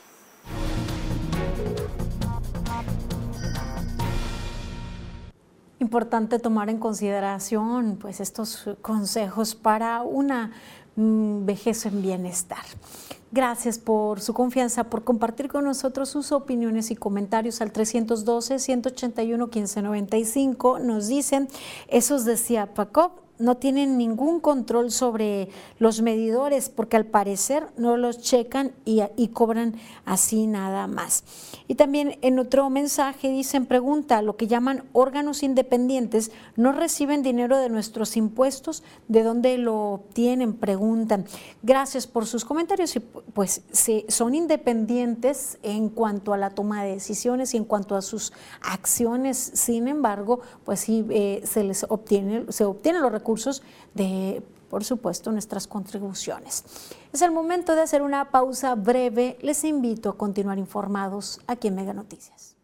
Importante tomar en consideración pues, estos consejos para una mm, vejez en bienestar. Gracias por su confianza, por compartir con nosotros sus opiniones y comentarios al 312-181-1595. Nos dicen, esos decía Paco, no tienen ningún control sobre los medidores porque al parecer no los checan y, cobran así nada más. Y también en otro mensaje dicen, pregunta, lo que llaman órganos independientes no reciben dinero de nuestros impuestos, ¿de dónde lo obtienen? Preguntan. Gracias por sus comentarios y pues son independientes en cuanto a la toma de decisiones y en cuanto a sus acciones, sin embargo, pues sí eh, se les obtiene, se obtienen los de, por supuesto, nuestras contribuciones. Es el momento de hacer una pausa breve. Les invito a continuar informados aquí en Mega Noticias.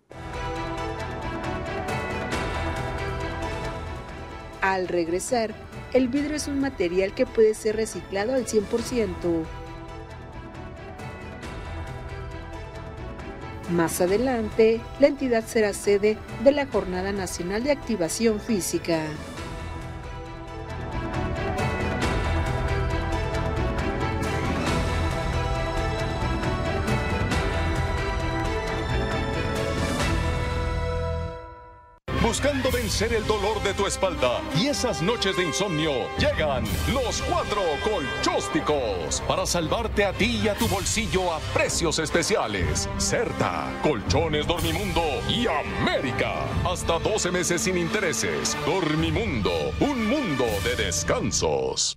Al regresar, el vidrio es un material que puede ser reciclado al 100%. Más adelante, la entidad será sede de la Jornada Nacional de Activación Física. Vencer el dolor de tu espalda y esas noches de insomnio, llegan los cuatro colchósticos para salvarte a ti y a tu bolsillo a precios especiales. Certa, Colchones Dormimundo y América. Hasta 12 meses sin intereses. Dormimundo, un mundo de descansos.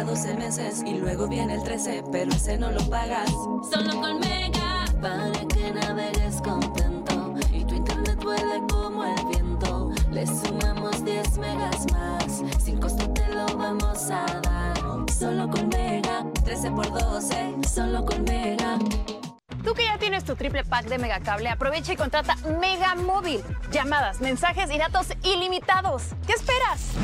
Paga 12 meses y luego viene el 13, pero ese no lo pagas. Solo con Mega, para que navegues contento y tu internet vuele como el viento. Le sumamos 10 megas más, sin costo te lo vamos a dar. Solo con Mega, 13 por 12, solo con Mega. Tú que ya tienes tu triple pack de Megacable, aprovecha y contrata Mega Móvil. Llamadas, mensajes y datos ilimitados. ¿Qué esperas?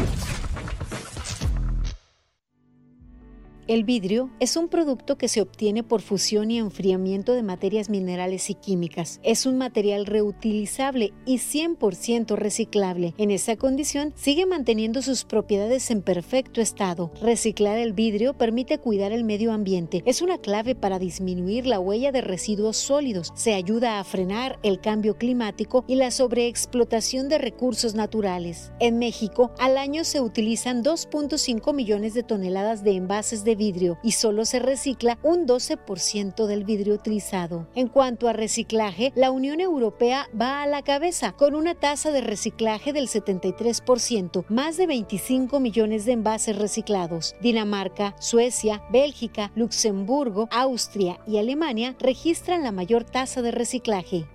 El vidrio es un producto que se obtiene por fusión y enfriamiento de materias minerales y químicas. Es un material reutilizable y 100% reciclable. En esa condición, sigue manteniendo sus propiedades en perfecto estado. Reciclar el vidrio permite cuidar el medio ambiente. Es una clave para disminuir la huella de residuos sólidos. Se ayuda a frenar el cambio climático y la sobreexplotación de recursos naturales. En México, al año se utilizan 2.5 millones de toneladas de envases de vidrio y solo se recicla un 12% del vidrio utilizado. En cuanto a reciclaje, la Unión Europea va a la cabeza con una tasa de reciclaje del 73%, más de 25 millones de envases reciclados. Dinamarca, Suecia, Bélgica, Luxemburgo, Austria y Alemania registran la mayor tasa de reciclaje.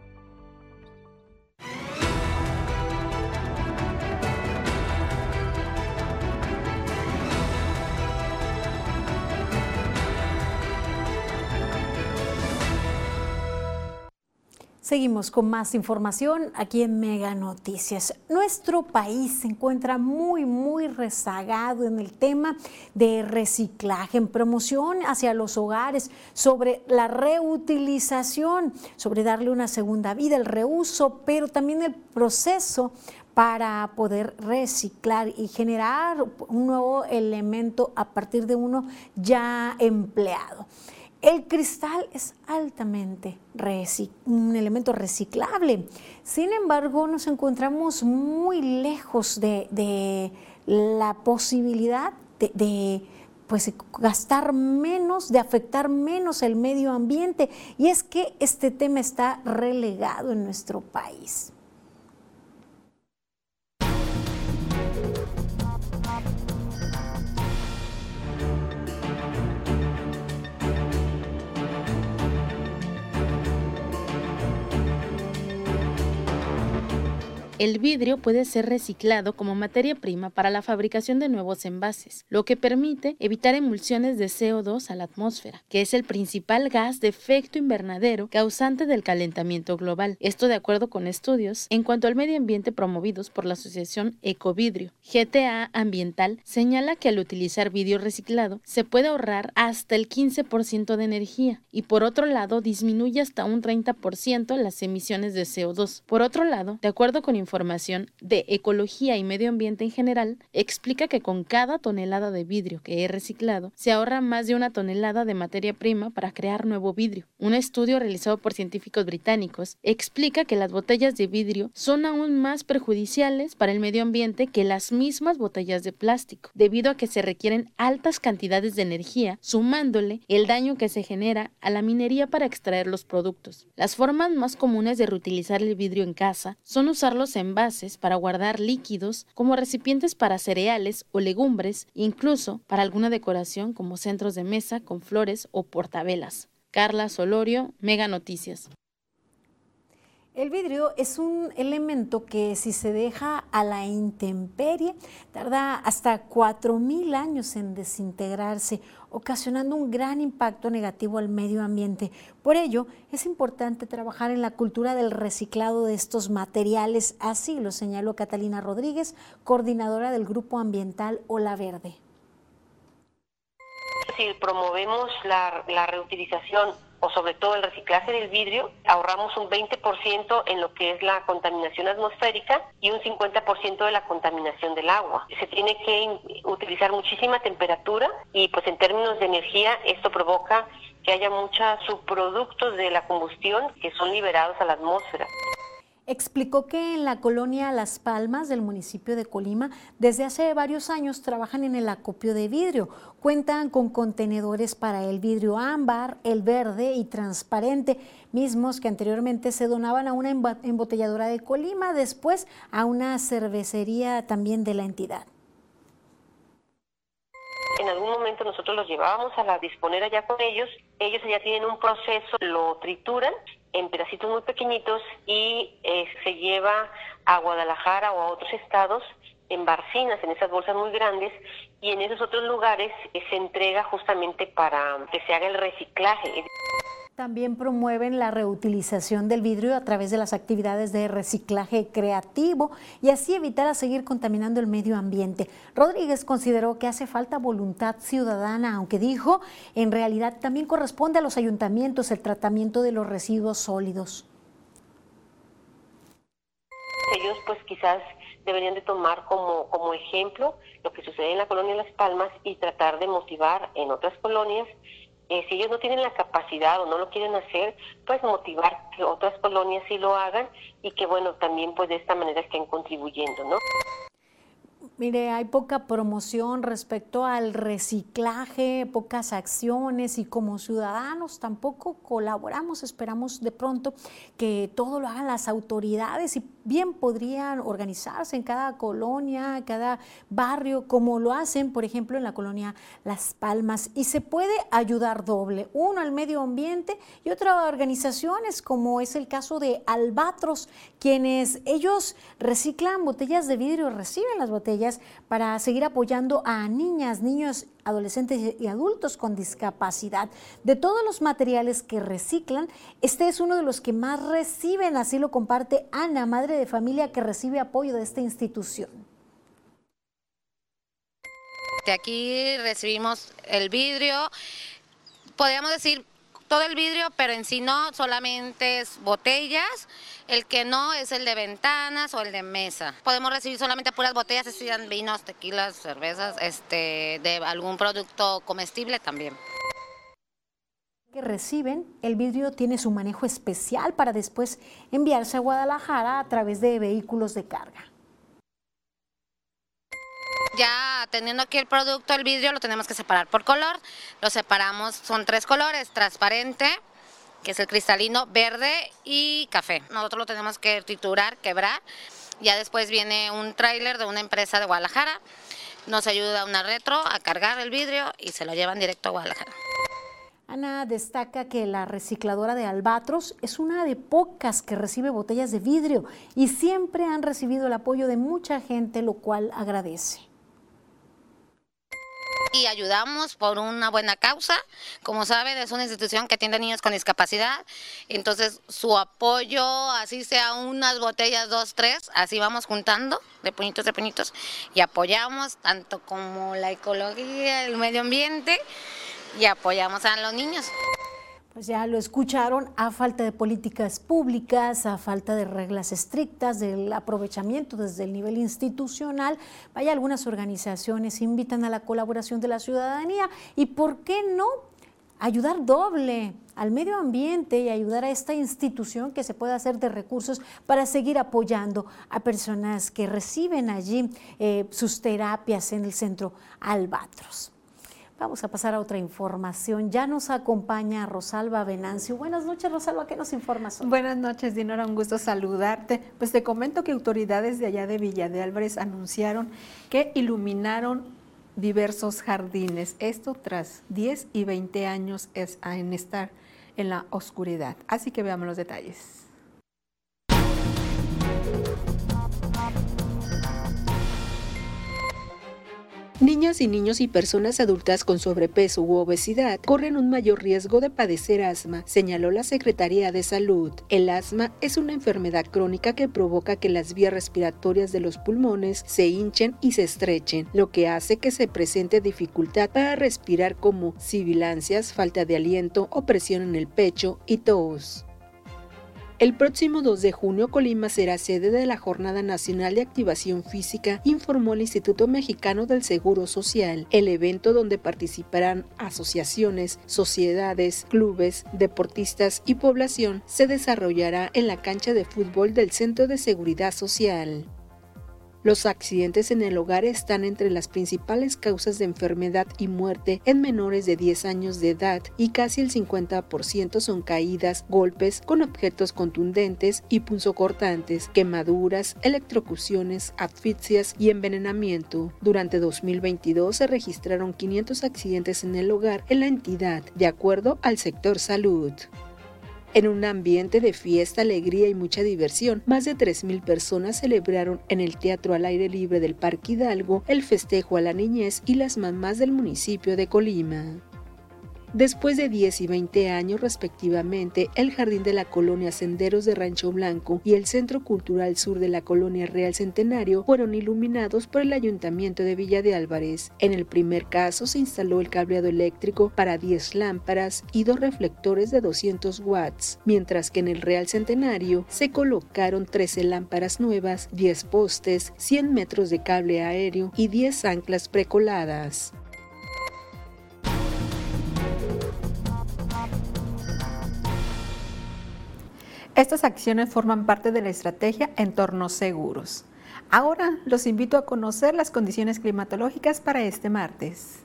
Seguimos con más información aquí en Mega Noticias. Nuestro país se encuentra muy, muy rezagado en el tema de reciclaje, en promoción hacia los hogares, sobre la reutilización, sobre darle una segunda vida, el reuso, pero también el proceso para poder reciclar y generar un nuevo elemento a partir de uno ya empleado. El cristal es altamente un elemento reciclable. Sin embargo, nos encontramos muy lejos de, la posibilidad de, de pues gastar menos, de afectar menos el medio ambiente. Y es que este tema está relegado en nuestro país. El vidrio puede ser reciclado como materia prima para la fabricación de nuevos envases, lo que permite evitar emulsiones de CO2 a la atmósfera, que es el principal gas de efecto invernadero causante del calentamiento global. Esto de acuerdo con estudios en cuanto al medio ambiente promovidos por la Asociación Ecovidrio. GTA Ambiental señala que al utilizar vidrio reciclado se puede ahorrar hasta el 15% de energía y por otro lado disminuye hasta un 30% las emisiones de CO2. Por otro lado, de acuerdo con información de ecología y medio ambiente en general, explica que con cada tonelada de vidrio que es reciclado, se ahorra más de una tonelada de materia prima para crear nuevo vidrio. Un estudio realizado por científicos británicos explica que las botellas de vidrio son aún más perjudiciales para el medio ambiente que las mismas botellas de plástico, debido a que se requieren altas cantidades de energía, sumándole el daño que se genera a la minería para extraer los productos. Las formas más comunes de reutilizar el vidrio en casa son usarlos en envases para guardar líquidos como recipientes para cereales o legumbres, incluso para alguna decoración como centros de mesa con flores o portavelas. Carla Solorio, Mega Noticias. El vidrio es un elemento que si se deja a la intemperie tarda hasta 4.000 años en desintegrarse, ocasionando un gran impacto negativo al medio ambiente. Por ello, es importante trabajar en la cultura del reciclado de estos materiales, así lo señaló Catalina Rodríguez, coordinadora del Grupo Ambiental Ola Verde. Si promovemos la, la reutilización o sobre todo el reciclaje del vidrio, ahorramos un 20% en lo que es la contaminación atmosférica y un 50% de la contaminación del agua. Se tiene que utilizar muchísima temperatura y pues en términos de energía esto provoca que haya muchos subproductos de la combustión que son liberados a la atmósfera. Explicó que en la colonia Las Palmas del municipio de Colima desde hace varios años trabajan en el acopio de vidrio. Cuentan con contenedores para el vidrio ámbar, el verde y transparente, mismos que anteriormente se donaban a una embotelladora de Colima, después a una cervecería también de la entidad. En algún momento nosotros los llevábamos a la disponera ya con ellos, ellos ya tienen un proceso, lo trituran en pedacitos muy pequeñitos y eh, se lleva a Guadalajara o a otros estados en barcinas, en esas bolsas muy grandes, y en esos otros lugares eh, se entrega justamente para que se haga el reciclaje. También promueven la reutilización del vidrio a través de las actividades de reciclaje creativo y así evitar a seguir contaminando el medio ambiente. Rodríguez consideró que hace falta voluntad ciudadana, aunque dijo, en realidad también corresponde a los ayuntamientos el tratamiento de los residuos sólidos. Ellos pues quizás deberían de tomar como, como ejemplo lo que sucede en la colonia Las Palmas y tratar de motivar en otras colonias si ellos no tienen la capacidad o no lo quieren hacer, pues motivar que otras colonias sí lo hagan y que bueno, también pues de esta manera estén contribuyendo, ¿no? Mire, hay poca promoción respecto al reciclaje, pocas acciones y como ciudadanos tampoco colaboramos. Esperamos de pronto que todo lo hagan las autoridades y bien podrían organizarse en cada colonia, cada barrio, como lo hacen, por ejemplo, en la colonia Las Palmas. Y se puede ayudar doble, uno al medio ambiente y otras organizaciones, como es el caso de Albatros, quienes ellos reciclan botellas de vidrio, reciben las botellas para seguir apoyando a niñas, niños adolescentes y adultos con discapacidad. De todos los materiales que reciclan, este es uno de los que más reciben, así lo comparte Ana, madre de familia que recibe apoyo de esta institución. De aquí recibimos el vidrio, podríamos decir todo el vidrio, pero en sí no, solamente es botellas. El que no es el de ventanas o el de mesa. Podemos recibir solamente puras botellas, si sean vinos, tequilas, cervezas, este, de algún producto comestible también que reciben, el vidrio tiene su manejo especial para después enviarse a Guadalajara a través de vehículos de carga. Ya teniendo aquí el producto, el vidrio, lo tenemos que separar por color. Lo separamos, son tres colores, transparente, que es el cristalino, verde y café. Nosotros lo tenemos que triturar, quebrar. Ya después viene un tráiler de una empresa de Guadalajara. Nos ayuda una retro a cargar el vidrio y se lo llevan directo a Guadalajara. Ana destaca que la recicladora de Albatros es una de pocas que recibe botellas de vidrio y siempre han recibido el apoyo de mucha gente, lo cual agradece y ayudamos por una buena causa. Como saben, es una institución que atiende a niños con discapacidad. Entonces, su apoyo, así sea unas botellas, dos, tres, así vamos juntando de puñitos de puñitos y apoyamos tanto como la ecología, el medio ambiente y apoyamos a los niños. Pues ya lo escucharon, a falta de políticas públicas, a falta de reglas estrictas, del aprovechamiento desde el nivel institucional, vaya, algunas organizaciones invitan a la colaboración de la ciudadanía y ¿por qué no ayudar doble al medio ambiente y ayudar a esta institución que se pueda hacer de recursos para seguir apoyando a personas que reciben allí eh, sus terapias en el centro Albatros. Vamos a pasar a otra información. Ya nos acompaña Rosalba Venancio. Buenas noches, Rosalba, ¿qué nos informas Buenas noches, Dinora, un gusto saludarte. Pues te comento que autoridades de allá de Villa de Álvarez anunciaron que iluminaron diversos jardines. Esto tras 10 y 20 años es en estar en la oscuridad. Así que veamos los detalles. Niñas y niños y personas adultas con sobrepeso u obesidad corren un mayor riesgo de padecer asma, señaló la Secretaría de Salud. El asma es una enfermedad crónica que provoca que las vías respiratorias de los pulmones se hinchen y se estrechen, lo que hace que se presente dificultad para respirar como sibilancias, falta de aliento o presión en el pecho y tos. El próximo 2 de junio Colima será sede de la Jornada Nacional de Activación Física, informó el Instituto Mexicano del Seguro Social, el evento donde participarán asociaciones, sociedades, clubes, deportistas y población se desarrollará en la cancha de fútbol del Centro de Seguridad Social. Los accidentes en el hogar están entre las principales causas de enfermedad y muerte en menores de 10 años de edad y casi el 50% son caídas, golpes con objetos contundentes y punzocortantes, quemaduras, electrocuciones, asfixias y envenenamiento. Durante 2022 se registraron 500 accidentes en el hogar en la entidad, de acuerdo al sector salud. En un ambiente de fiesta, alegría y mucha diversión, más de 3.000 personas celebraron en el Teatro al Aire Libre del Parque Hidalgo el festejo a la niñez y las mamás del municipio de Colima. Después de 10 y 20 años respectivamente, el Jardín de la Colonia Senderos de Rancho Blanco y el Centro Cultural Sur de la Colonia Real Centenario fueron iluminados por el Ayuntamiento de Villa de Álvarez. En el primer caso se instaló el cableado eléctrico para 10 lámparas y dos reflectores de 200 watts, mientras que en el Real Centenario se colocaron 13 lámparas nuevas, 10 postes, 100 metros de cable aéreo y 10 anclas precoladas. Estas acciones forman parte de la estrategia Entornos Seguros. Ahora los invito a conocer las condiciones climatológicas para este martes.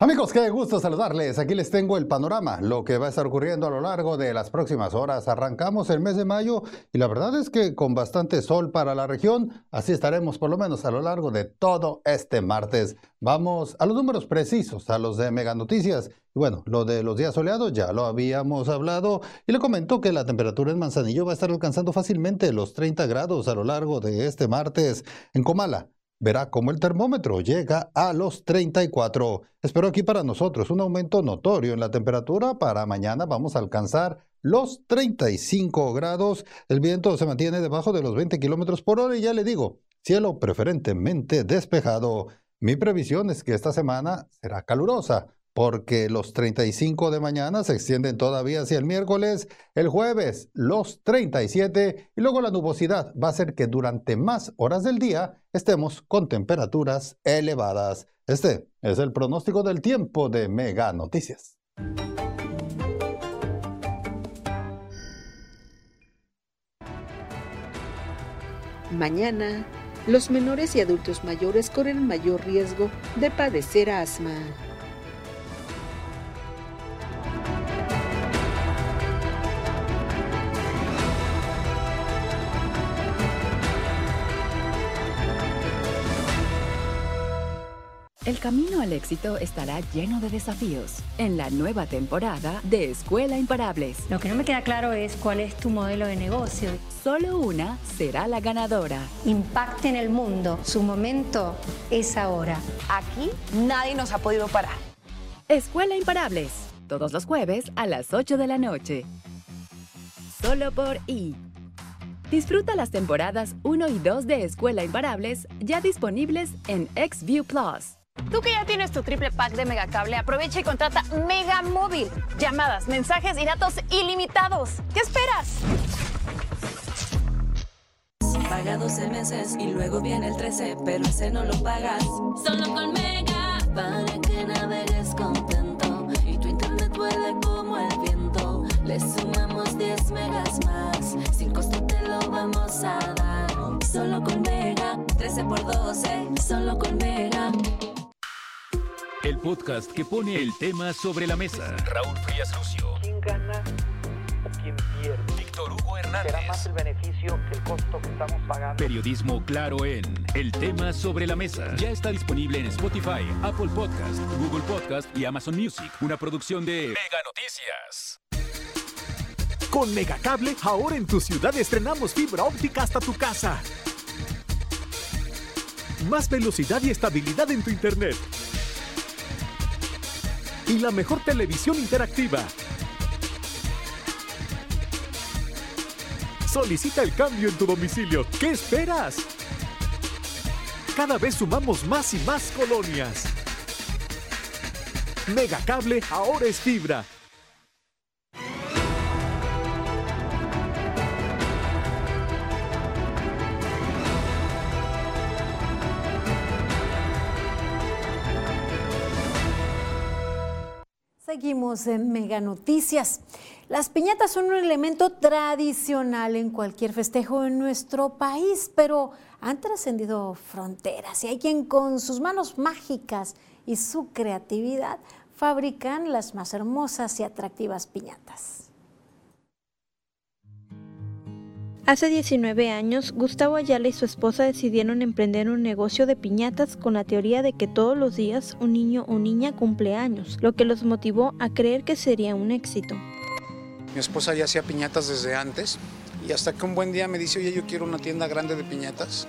Amigos, qué gusto saludarles. Aquí les tengo el panorama, lo que va a estar ocurriendo a lo largo de las próximas horas. Arrancamos el mes de mayo y la verdad es que con bastante sol para la región, así estaremos por lo menos a lo largo de todo este martes. Vamos a los números precisos, a los de Mega Noticias. Bueno, lo de los días soleados ya lo habíamos hablado y le comento que la temperatura en Manzanillo va a estar alcanzando fácilmente los 30 grados a lo largo de este martes. En Comala, verá cómo el termómetro llega a los 34. Espero aquí para nosotros un aumento notorio en la temperatura. Para mañana vamos a alcanzar los 35 grados. El viento se mantiene debajo de los 20 kilómetros por hora y ya le digo, cielo preferentemente despejado. Mi previsión es que esta semana será calurosa porque los 35 de mañana se extienden todavía hacia el miércoles, el jueves los 37 y luego la nubosidad va a hacer que durante más horas del día estemos con temperaturas elevadas. Este es el pronóstico del tiempo de Mega Noticias. Mañana, los menores y adultos mayores corren mayor riesgo de padecer asma. El camino al éxito estará lleno de desafíos en la nueva temporada de Escuela Imparables. Lo que no me queda claro es cuál es tu modelo de negocio. Solo una será la ganadora. Impacte en el mundo. Su momento es ahora. Aquí nadie nos ha podido parar. Escuela Imparables. Todos los jueves a las 8 de la noche. Solo por I. Disfruta las temporadas 1 y 2 de Escuela Imparables ya disponibles en XView Plus. Tú que ya tienes tu triple pack de Megacable, aprovecha y contrata Mega Móvil. Llamadas, mensajes y datos ilimitados. ¿Qué esperas? Paga 12 meses y luego viene el 13, pero ese no lo pagas. Solo con Mega, para que navegues contento y tu internet vuele como el viento. Le sumamos 10 megas más, sin costo te lo vamos a dar. Solo con Mega, 13 por 12, solo con Mega. El podcast que pone el tema sobre la mesa. Raúl Frías Lucio. ¿Quién gana o quién pierde? Víctor Hugo Hernández. ¿Será más el beneficio que el costo que estamos pagando? Periodismo claro en El tema sobre la mesa. Ya está disponible en Spotify, Apple Podcast, Google Podcast y Amazon Music. Una producción de Mega Noticias. Con Megacable, ahora en tu ciudad estrenamos fibra óptica hasta tu casa. Más velocidad y estabilidad en tu internet. Y la mejor televisión interactiva. Solicita el cambio en tu domicilio. ¿Qué esperas? Cada vez sumamos más y más colonias. Megacable ahora es fibra. Seguimos en Mega Noticias. Las piñatas son un elemento tradicional en cualquier festejo en nuestro país, pero han trascendido fronteras y hay quien con sus manos mágicas y su creatividad fabrican las más hermosas y atractivas piñatas. Hace 19 años, Gustavo Ayala y su esposa decidieron emprender un negocio de piñatas con la teoría de que todos los días un niño o niña cumple años, lo que los motivó a creer que sería un éxito. Mi esposa ya hacía piñatas desde antes y hasta que un buen día me dice, oye, yo quiero una tienda grande de piñatas.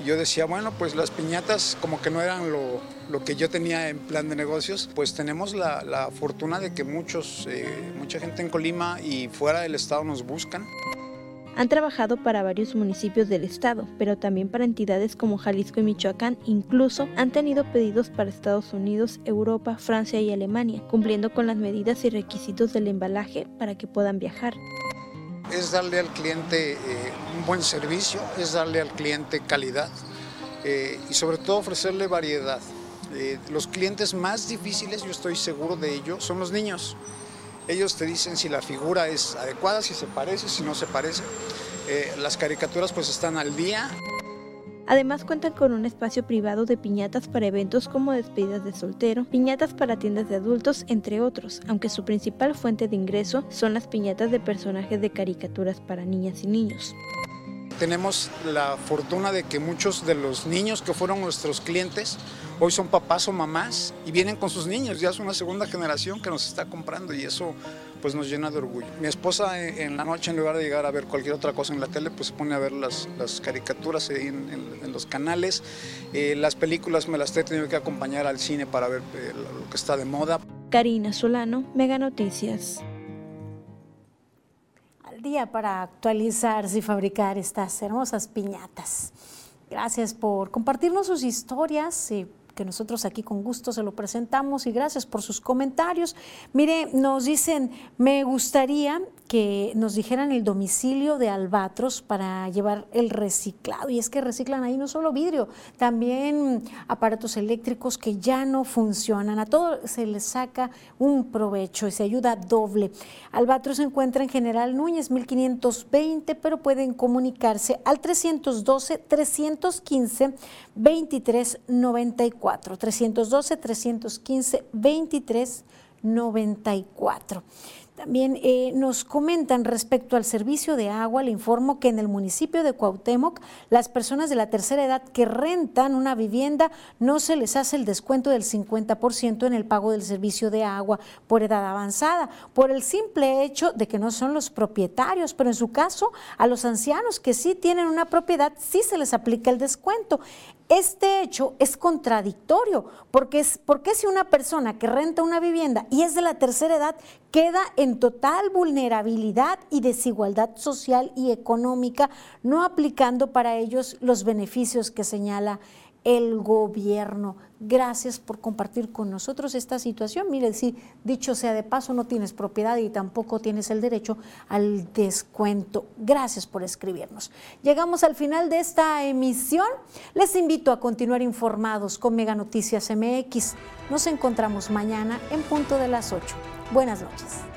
Y yo decía, bueno, pues las piñatas como que no eran lo, que yo tenía en plan de negocios, pues tenemos la, fortuna de que muchos, eh, mucha gente en Colima y fuera del estado nos buscan. Han trabajado para varios municipios del estado, pero también para entidades como Jalisco y Michoacán. Incluso han tenido pedidos para Estados Unidos, Europa, Francia y Alemania, cumpliendo con las medidas y requisitos del embalaje para que puedan viajar. Es darle al cliente eh, un buen servicio, es darle al cliente calidad eh, y sobre todo ofrecerle variedad. Eh, los clientes más difíciles, yo estoy seguro de ello, son los niños. Ellos te dicen si la figura es adecuada, si se parece, si no se parece. Eh, las caricaturas pues están al día. Además cuentan con un espacio privado de piñatas para eventos como despedidas de soltero, piñatas para tiendas de adultos, entre otros, aunque su principal fuente de ingreso son las piñatas de personajes de caricaturas para niñas y niños. Tenemos la fortuna de que muchos de los niños que fueron nuestros clientes hoy son papás o mamás y vienen con sus niños, ya es una segunda generación que nos está comprando y eso pues nos llena de orgullo. Mi esposa eh, en la noche en lugar de llegar a ver cualquier otra cosa en la tele pues se pone a ver las, caricaturas en, los canales, eh, las películas me las he tenido que acompañar al cine para ver eh, lo que está de moda. Karina Solano, Mega Noticias día para actualizarse y fabricar estas hermosas piñatas. Gracias por compartirnos sus historias y que nosotros aquí con gusto se lo presentamos y gracias por sus comentarios. Mire, nos dicen, me gustaría que nos dijeran el domicilio de Albatros para llevar el reciclado. Y es que reciclan ahí no solo vidrio, también aparatos eléctricos que ya no funcionan. A todo se les saca un provecho y se ayuda doble. Albatros se encuentra en General Núñez 1520, pero pueden comunicarse al 312 315 2394. 312 315 2394. También eh, nos comentan respecto al servicio de agua, le informo que en el municipio de Cuauhtémoc, las personas de la tercera edad que rentan una vivienda no se les hace el descuento del 50% en el pago del servicio de agua por edad avanzada, por el simple hecho de que no son los propietarios, pero en su caso, a los ancianos que sí tienen una propiedad, sí se les aplica el descuento. Este hecho es contradictorio, porque, es, porque si una persona que renta una vivienda y es de la tercera edad queda en total vulnerabilidad y desigualdad social y económica, no aplicando para ellos los beneficios que señala el gobierno. Gracias por compartir con nosotros esta situación. Mire, si dicho sea de paso, no tienes propiedad y tampoco tienes el derecho al descuento. Gracias por escribirnos. Llegamos al final de esta emisión. Les invito a continuar informados con Mega Noticias MX. Nos encontramos mañana en punto de las 8. Buenas noches.